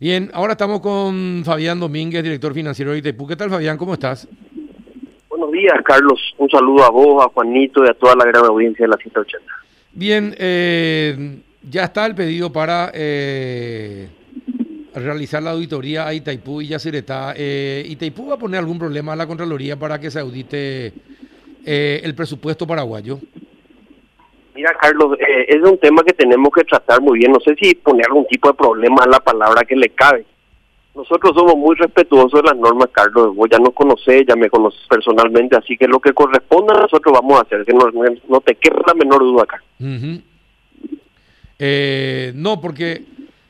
Bien, ahora estamos con Fabián Domínguez, director financiero de Itaipú. ¿Qué tal, Fabián? ¿Cómo estás? Buenos días, Carlos. Un saludo a vos, a Juanito y a toda la gran audiencia de la 180. Bien, eh, ya está el pedido para eh, realizar la auditoría a Itaipú y Yacyretá. Eh, ¿Itaipú va a poner algún problema a la Contraloría para que se audite eh, el presupuesto paraguayo? Mira, Carlos, eh, es un tema que tenemos que tratar muy bien. No sé si poner algún tipo de problema a la palabra que le cabe. Nosotros somos muy respetuosos de las normas, Carlos. Vos ya nos conocés, ya me conoces personalmente, así que lo que corresponda nosotros vamos a hacer, que no, no te quede la menor duda. Ujú. Eh, no, porque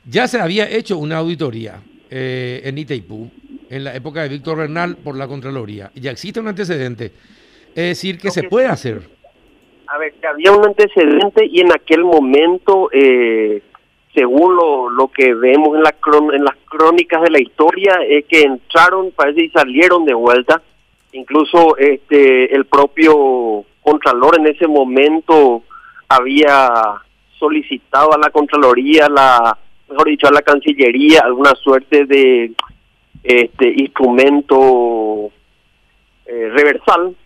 ya se había hecho una auditoría eh, en Itaipú en la época de Víctor Bernal por la Contraloría. Ya existe un antecedente. Es decir, que se puede hacer. A ver, había un antecedente y en aquel momento, eh, según lo, lo que vemos en, la cron- en las crónicas de la historia, es que entraron, parece, y salieron de vuelta. Incluso este el propio Contralor en ese momento había solicitado a la Contraloría, la mejor dicho, a la Cancillería, alguna suerte de este instrumento eh, reversal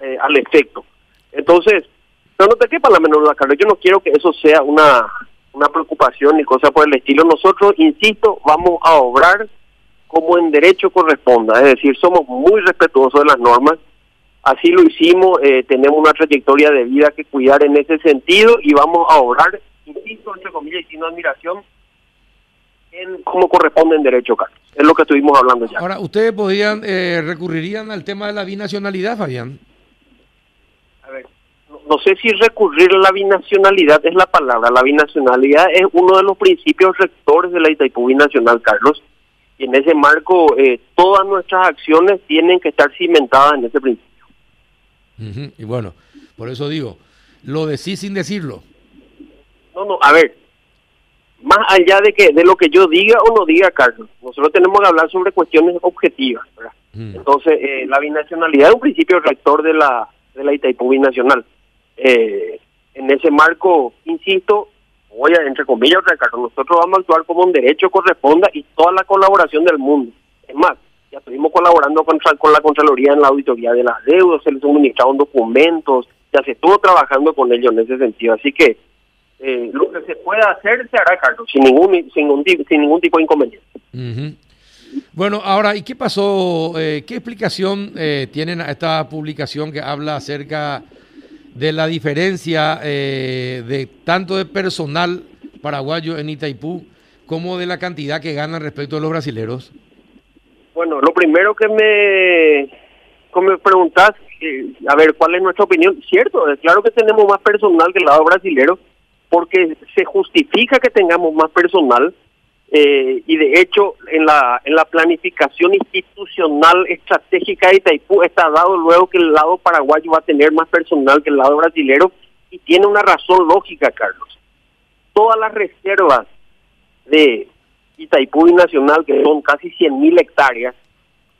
eh, al efecto. Entonces, no te quepa la menor duda, Carlos, yo no quiero que eso sea una, una preocupación ni cosa por el estilo. Nosotros, insisto, vamos a obrar como en derecho corresponda, es decir, somos muy respetuosos de las normas, así lo hicimos, eh, tenemos una trayectoria de vida que cuidar en ese sentido y vamos a obrar, insisto, entre comillas y sin admiración, en como corresponde en derecho, Carlos. Es lo que estuvimos hablando ya. Ahora, ¿ustedes podrían, eh, recurrirían al tema de la binacionalidad, Fabián? No, sé si recurrir a la binacionalidad es la palabra. La binacionalidad es uno de los principios rectores de la Itaipú Binacional, Carlos. Y en ese marco, eh, todas nuestras acciones tienen que estar cimentadas en ese principio. Y bueno, por eso digo, lo decís sin decirlo. No, no, a ver, más allá de que de lo que yo diga o no diga, Carlos, nosotros tenemos que hablar sobre cuestiones objetivas, ¿verdad? Entonces, eh, la binacionalidad es un principio rector de la, de la Itaipú Binacional. Eh, en ese marco, insisto, voy a, entre comillas, Ricardo, nosotros vamos a actuar como un derecho corresponda y toda la colaboración del mundo. Es más, ya estuvimos colaborando con, con la Contraloría en la auditoría de las deudas, se les suministraron documentos, ya se estuvo trabajando con ellos en ese sentido. Así que eh, lo que se pueda hacer se hará, Carlos, sin ningún, sin, ti- sin ningún tipo de inconveniente. Bueno, ahora, ¿y qué pasó? Eh, ¿Qué explicación eh, tienen a esta publicación que habla acerca de la diferencia eh, de tanto de personal paraguayo en Itaipú como de la cantidad que ganan respecto a los brasileros? Bueno, lo primero que me, me preguntás, eh, a ver, ¿cuál es nuestra opinión? Cierto, es claro que tenemos más personal que el lado brasilero, porque se justifica que tengamos más personal, eh, y de hecho en la, en la planificación institucional estratégica de Itaipú está dado luego que el lado paraguayo va a tener más personal que el lado brasilero, y tiene una razón lógica, Carlos. Todas las reservas de Itaipú Nacional, que son casi 100.000 hectáreas,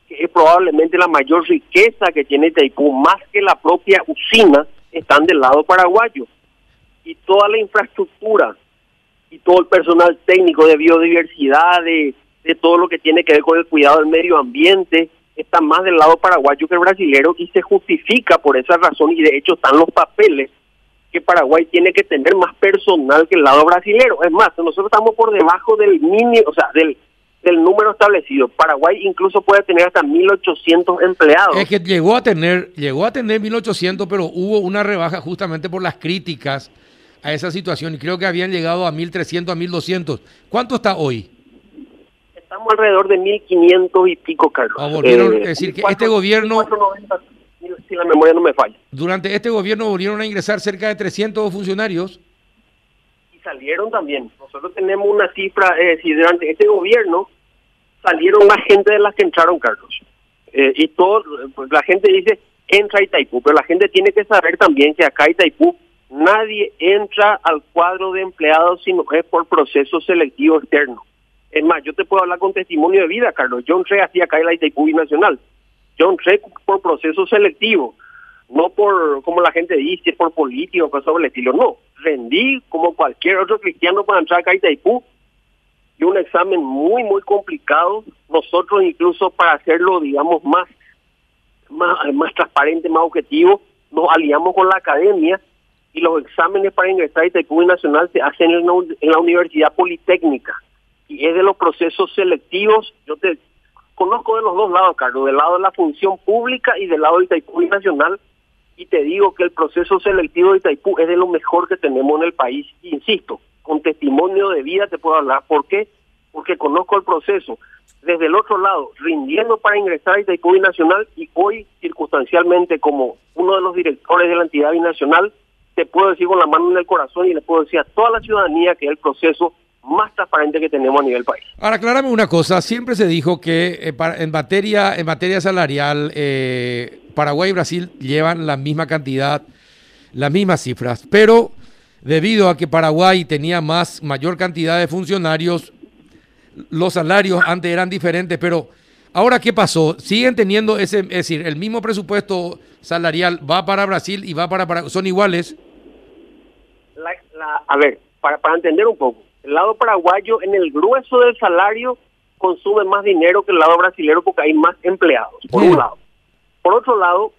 que es probablemente la mayor riqueza que tiene Itaipú, más que la propia usina, están del lado paraguayo. Y toda la infraestructura y todo el personal técnico de biodiversidad, de, todo lo que tiene que ver con el cuidado del medio ambiente, está más del lado paraguayo que el brasilero y se justifica por esa razón y de hecho están los papeles que Paraguay tiene que tener más personal que el lado brasilero. Es más, nosotros estamos por debajo del mínimo, o sea, del, del número establecido. Paraguay incluso puede tener hasta 1.800 empleados. Es que llegó a tener, llegó a tener 1800, pero hubo una rebaja justamente por las críticas a esa situación y creo que habían llegado a 1300, a 1200. ¿Cuánto está hoy? Estamos alrededor de 1.500 y pico, Carlos. Ah, volvieron, Eh, es decir, que 1.400, este gobierno- 1.490, si la memoria no me falla. Durante este gobierno volvieron a ingresar cerca de 300 funcionarios. y salieron también. Nosotros tenemos una cifra, es decir, durante este gobierno salieron más gente de las que entraron, Carlos. Eh, y todo, pues la gente dice, entra Itaipú, pero la gente tiene que saber también que acá Itaipú nadie entra al cuadro de empleados sino es por proceso selectivo externo. Es más, yo te puedo hablar con testimonio de vida, Carlos. Yo entré así acá en la Itaipú Binacional. Yo entré por proceso selectivo, no por, como la gente dice, por político cosas por el estilo. No, rendí como cualquier otro cristiano para entrar a Itaipú y un examen muy, muy complicado. Nosotros incluso para hacerlo, digamos, más, más, más transparente, más objetivo, nos aliamos con la academia y los exámenes para ingresar a Itaipú Nacional se hacen en, en la Universidad Politécnica y es de los procesos selectivos. Yo te conozco de los dos lados, Carlos, del lado de la función pública y del lado de Itaipú Nacional y te digo que el proceso selectivo de Itaipú es de lo mejor que tenemos en el país. Insisto, con testimonio de vida te puedo hablar. ¿Por qué? Porque conozco el proceso. Desde el otro lado, rindiendo para ingresar a Itaipú Binacional y hoy, circunstancialmente, como uno de los directores de la entidad binacional, te puedo decir con la mano en el corazón y le puedo decir a toda la ciudadanía que es el proceso más transparente que tenemos a nivel país. Ahora, aclárame una cosa, siempre se dijo que eh, en materia en materia salarial eh, Paraguay y Brasil llevan la misma cantidad, las mismas cifras, pero debido a que Paraguay tenía más mayor cantidad de funcionarios, los salarios antes eran diferentes, pero ahora qué pasó? Siguen teniendo ese, es decir, el mismo presupuesto salarial va para Brasil y va para, para son iguales. a ver, para, para entender un poco, el lado paraguayo en el grueso del salario consume más dinero que el lado brasilero porque hay más empleados, por un lado. Por otro lado,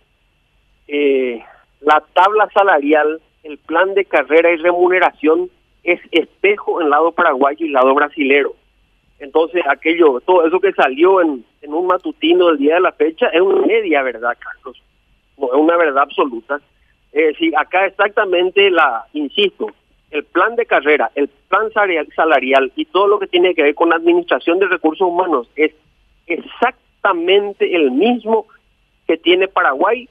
eh, la tabla salarial, el plan de carrera y remuneración es espejo en el lado paraguayo y lado brasilero. Entonces, aquello, todo eso que salió en un matutino del día de la fecha es una media verdad, Carlos. No es una verdad absoluta. Es decir, acá exactamente la, insisto, el plan de carrera, el plan salarial y todo lo que tiene que ver con administración de recursos humanos es exactamente el mismo que tiene Paraguay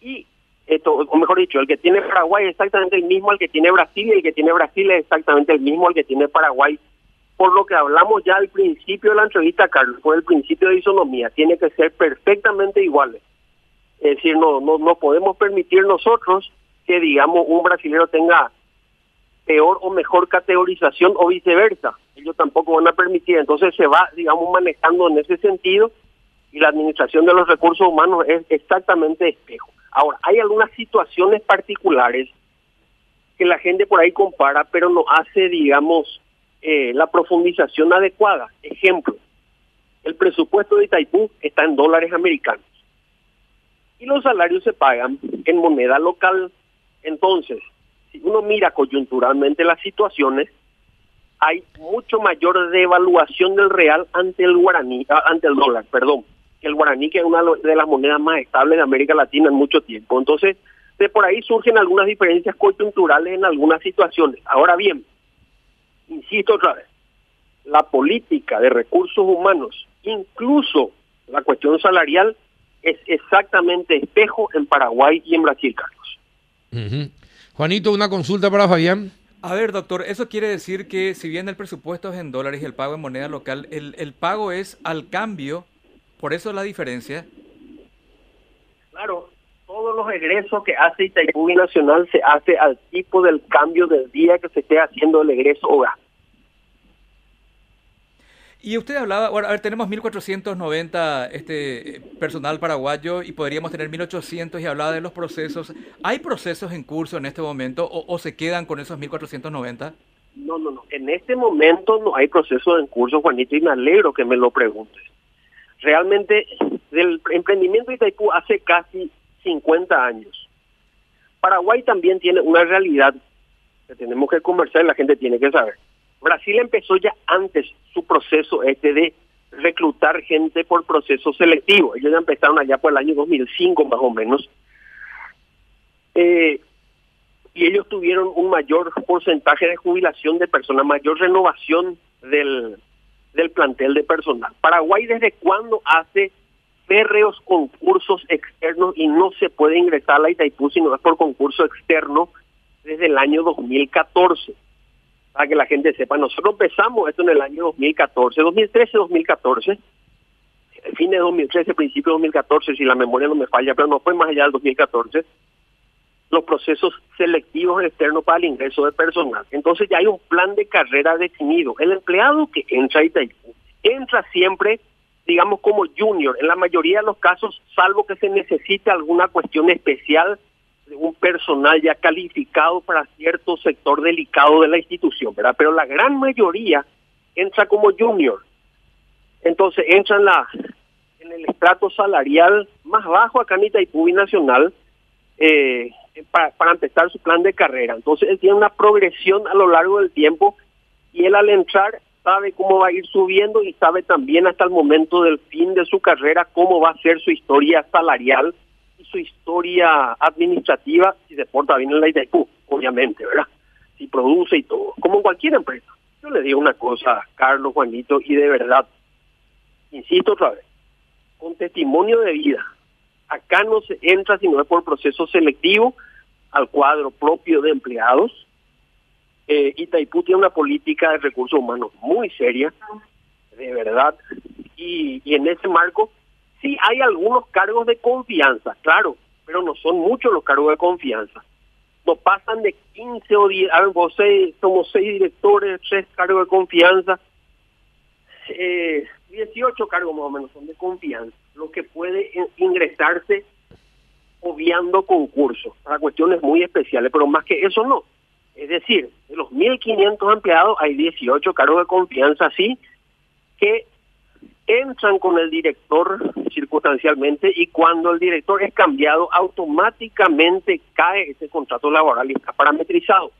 y esto, o mejor dicho, el que tiene Paraguay es exactamente el mismo al que tiene Brasil y el que tiene Brasil es exactamente el mismo al que tiene Paraguay. Por lo que hablamos ya al principio de la entrevista, Carlos, fue el principio de isonomía, tiene que ser perfectamente iguales. Es decir, no, no, no podemos permitir nosotros que, digamos, un brasileño tenga peor o mejor categorización o viceversa. Ellos tampoco van a permitir. Entonces se va, digamos, manejando en ese sentido y la administración de los recursos humanos es exactamente espejo. Ahora, hay algunas situaciones particulares que la gente por ahí compara, pero no hace, digamos, eh, la profundización adecuada. Ejemplo, el presupuesto de Itaipú está en dólares americanos y los salarios se pagan en moneda local. Entonces, si uno mira coyunturalmente las situaciones, hay mucho mayor devaluación del real ante el guaraní, ah, ante el dólar, perdón, que el guaraní que es una de las monedas más estables de América Latina en mucho tiempo. Entonces, de por ahí surgen algunas diferencias coyunturales en algunas situaciones. Ahora bien, insisto otra vez, la política de recursos humanos, incluso la cuestión salarial, es exactamente espejo en Paraguay y en Brasil, Carlos. Juanito, una consulta para Fabián. A ver, doctor, eso quiere decir que si bien el presupuesto es en dólares y el pago en moneda local, el, el pago es al cambio, por eso la diferencia. Claro, todos los egresos que hace Itaipú Nacional se hace al tipo del cambio del día que se esté haciendo el egreso o gasto. Y usted hablaba, bueno, a ver, tenemos 1490 este personal paraguayo y podríamos tener 1800 y hablaba de los procesos. ¿Hay procesos en curso en este momento o, se quedan con esos 1490? No, no, no. En este momento no hay procesos en curso, Juanito, y me alegro que me lo preguntes. Realmente, del emprendimiento de Itaipú hace casi 50 años. Paraguay también tiene una realidad que tenemos que conversar y la gente tiene que saber. Brasil empezó ya antes su proceso este de reclutar gente por proceso selectivo. Ellos ya empezaron allá por el año 2005 más o menos. Eh, y ellos tuvieron un mayor porcentaje de jubilación de personas, mayor renovación del, del plantel de personal. Paraguay desde cuándo hace férreos concursos externos y no se puede ingresar a la Itaipú si no es por concurso externo desde el año 2014 para que la gente sepa. Nosotros empezamos esto en el año 2014, 2013, 2014, fin de 2013, principio de 2014, si la memoria no me falla, pero no fue más allá del 2014, los procesos selectivos externos para el ingreso de personal. Entonces ya hay un plan de carrera definido. El empleado que entra a Itaipú entra siempre, digamos, como junior, en la mayoría de los casos, salvo que se necesite alguna cuestión especial un personal ya calificado para cierto sector delicado de la institución, ¿verdad? Pero la gran mayoría entra como junior. Entonces entra en, la, en el estrato salarial más bajo acá en Itaipú Nacional eh, para, para empezar su plan de carrera. Entonces él tiene una progresión a lo largo del tiempo y él al entrar sabe cómo va a ir subiendo y sabe también hasta el momento del fin de su carrera cómo va a ser su historia salarial y su historia administrativa si se porta bien en la Itaipú, obviamente, ¿verdad? Si produce y todo, como en cualquier empresa. Yo le digo una cosa, Carlos, Juanito, y de verdad, insisto otra vez, con testimonio de vida, acá no se entra sino es por proceso selectivo al cuadro propio de empleados, eh, Itaipú tiene una política de recursos humanos muy seria, de verdad, y, y en ese marco sí hay algunos cargos de confianza, claro, pero no son muchos los cargos de confianza. No pasan de 15 o 10, a ver, vos seis, somos seis directores, tres cargos de confianza, eh, 18 cargos más o menos son de confianza, lo que puede ingresarse obviando concursos para cuestiones muy especiales, pero más que eso no. Es decir, de los 1.500 empleados hay 18 cargos de confianza, sí, que entran con el director circunstancialmente y cuando el director es cambiado, automáticamente cae ese contrato laboral y está parametrizado.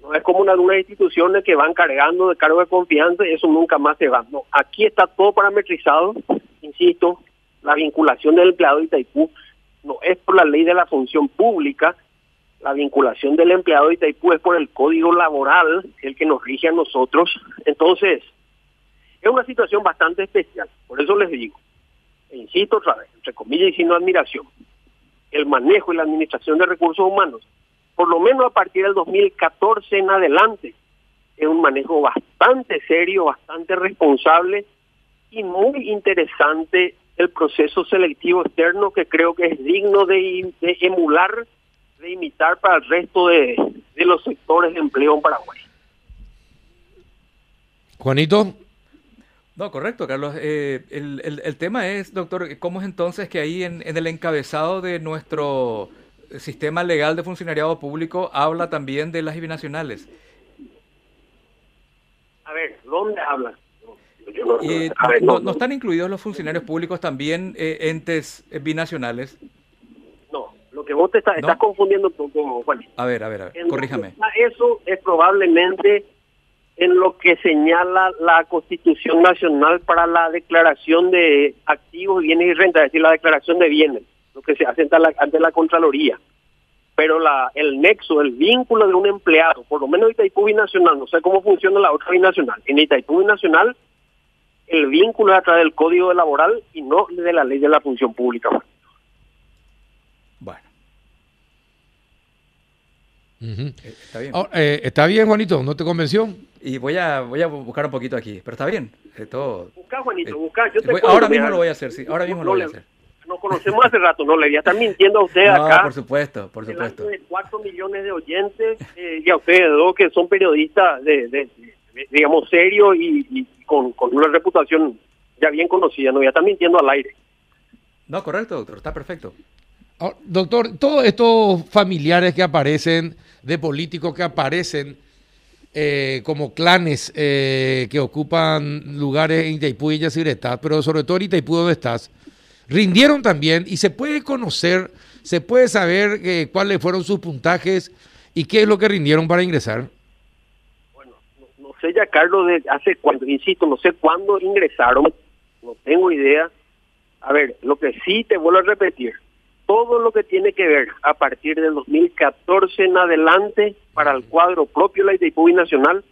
No es como una, una instituciones que van cargando de cargo de confianza y eso nunca más se va. No, aquí está todo parametrizado, insisto, la vinculación del empleado de Itaipú no es por la ley de la función pública, la vinculación del empleado de Itaipú es por el código laboral, el que nos rige a nosotros. Entonces, es una situación bastante especial. Por eso les digo, e insisto otra vez, entre comillas y sin admiración, el manejo y la administración de recursos humanos, por lo menos a partir del 2014 en adelante, es un manejo bastante serio, bastante responsable y muy interesante el proceso selectivo externo que creo que es digno de, de emular de imitar para el resto de, de los sectores de empleo en Paraguay. Juanito. No, correcto, Carlos. Eh, el, el, el, tema es, doctor, ¿cómo es entonces que ahí en, en, el encabezado de nuestro sistema legal de funcionariado público habla también de las binacionales? A ver, ¿dónde habla? No, eh, ver, no, no, están incluidos los funcionarios públicos también eh, entes binacionales? Que vos te está, ¿No? estás confundiendo un poco, Juan. A ver, a ver, a ver, corríjame. Eso es probablemente en lo que señala la Constitución Nacional para la declaración de activos, bienes y renta, es decir, la declaración de bienes, lo que se hace ante la, ante la Contraloría. Pero la, el nexo, el vínculo de un empleado, por lo menos en Itaipú Binacional, no sé cómo funciona la otra binacional. En Itaipú Binacional, el vínculo es a través del Código Laboral y no de la ley de la función pública. Bueno. Uh -huh. Está bien. Oh, eh, está bien, Juanito, ¿no te convenció? Y voy a voy a buscar un poquito aquí, pero está bien. Eh, todo. Busca, Juanito, busca. Yo te voy, ahora mismo lo voy a hacer, sí. Ahora mismo no, lo voy a hacer. Nos conocemos hace rato, no le voy a estar mintiendo a usted no, acá. por supuesto, por supuesto. De 4 millones de oyentes eh, y a ustedes dos que son periodistas de, de, de digamos, serios y, y con, con una reputación ya bien conocida, no voy a estar mintiendo al aire. No, correcto, doctor, está perfecto. Oh, doctor, todos estos familiares que aparecen, de políticos que aparecen eh, como clanes eh, que ocupan lugares en Itaipú y Yacyretá, pero sobre todo en Itaipú donde estás, rindieron también y se puede conocer, se puede saber eh, cuáles fueron sus puntajes y qué es lo que rindieron para ingresar. Bueno, no, sé ya, Carlos, de hace cuándo, insisto, no sé cuándo ingresaron, no tengo idea. A ver, lo que sí te vuelvo a repetir, todo lo que tiene que ver a partir del 2014 en adelante para el cuadro propio de la Itaipú Nacional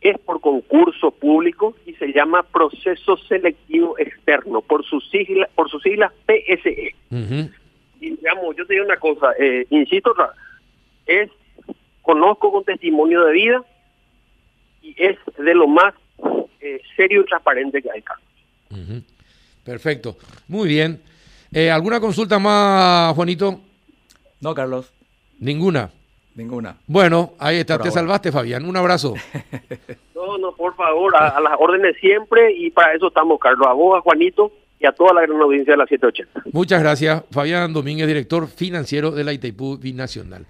es por concurso público y se llama proceso selectivo externo por sus siglas por sus siglas PSE. Uh -huh. Y digamos, yo te digo una cosa, eh, insisto, es conozco con testimonio de vida y es de lo más eh, serio y transparente que hay, Carlos. Uh -huh. Perfecto, muy bien. Eh, ¿Alguna consulta más, Juanito? No, Carlos. ¿Ninguna? Ninguna. Bueno, ahí está, por te ahora. salvaste, Fabián. Un abrazo. no, no, por favor, a, a, las órdenes siempre y para eso estamos, Carlos. A vos, a Juanito y a toda la gran audiencia de la 780. Muchas gracias, Fabián Domínguez, director financiero de la Itaipú Binacional.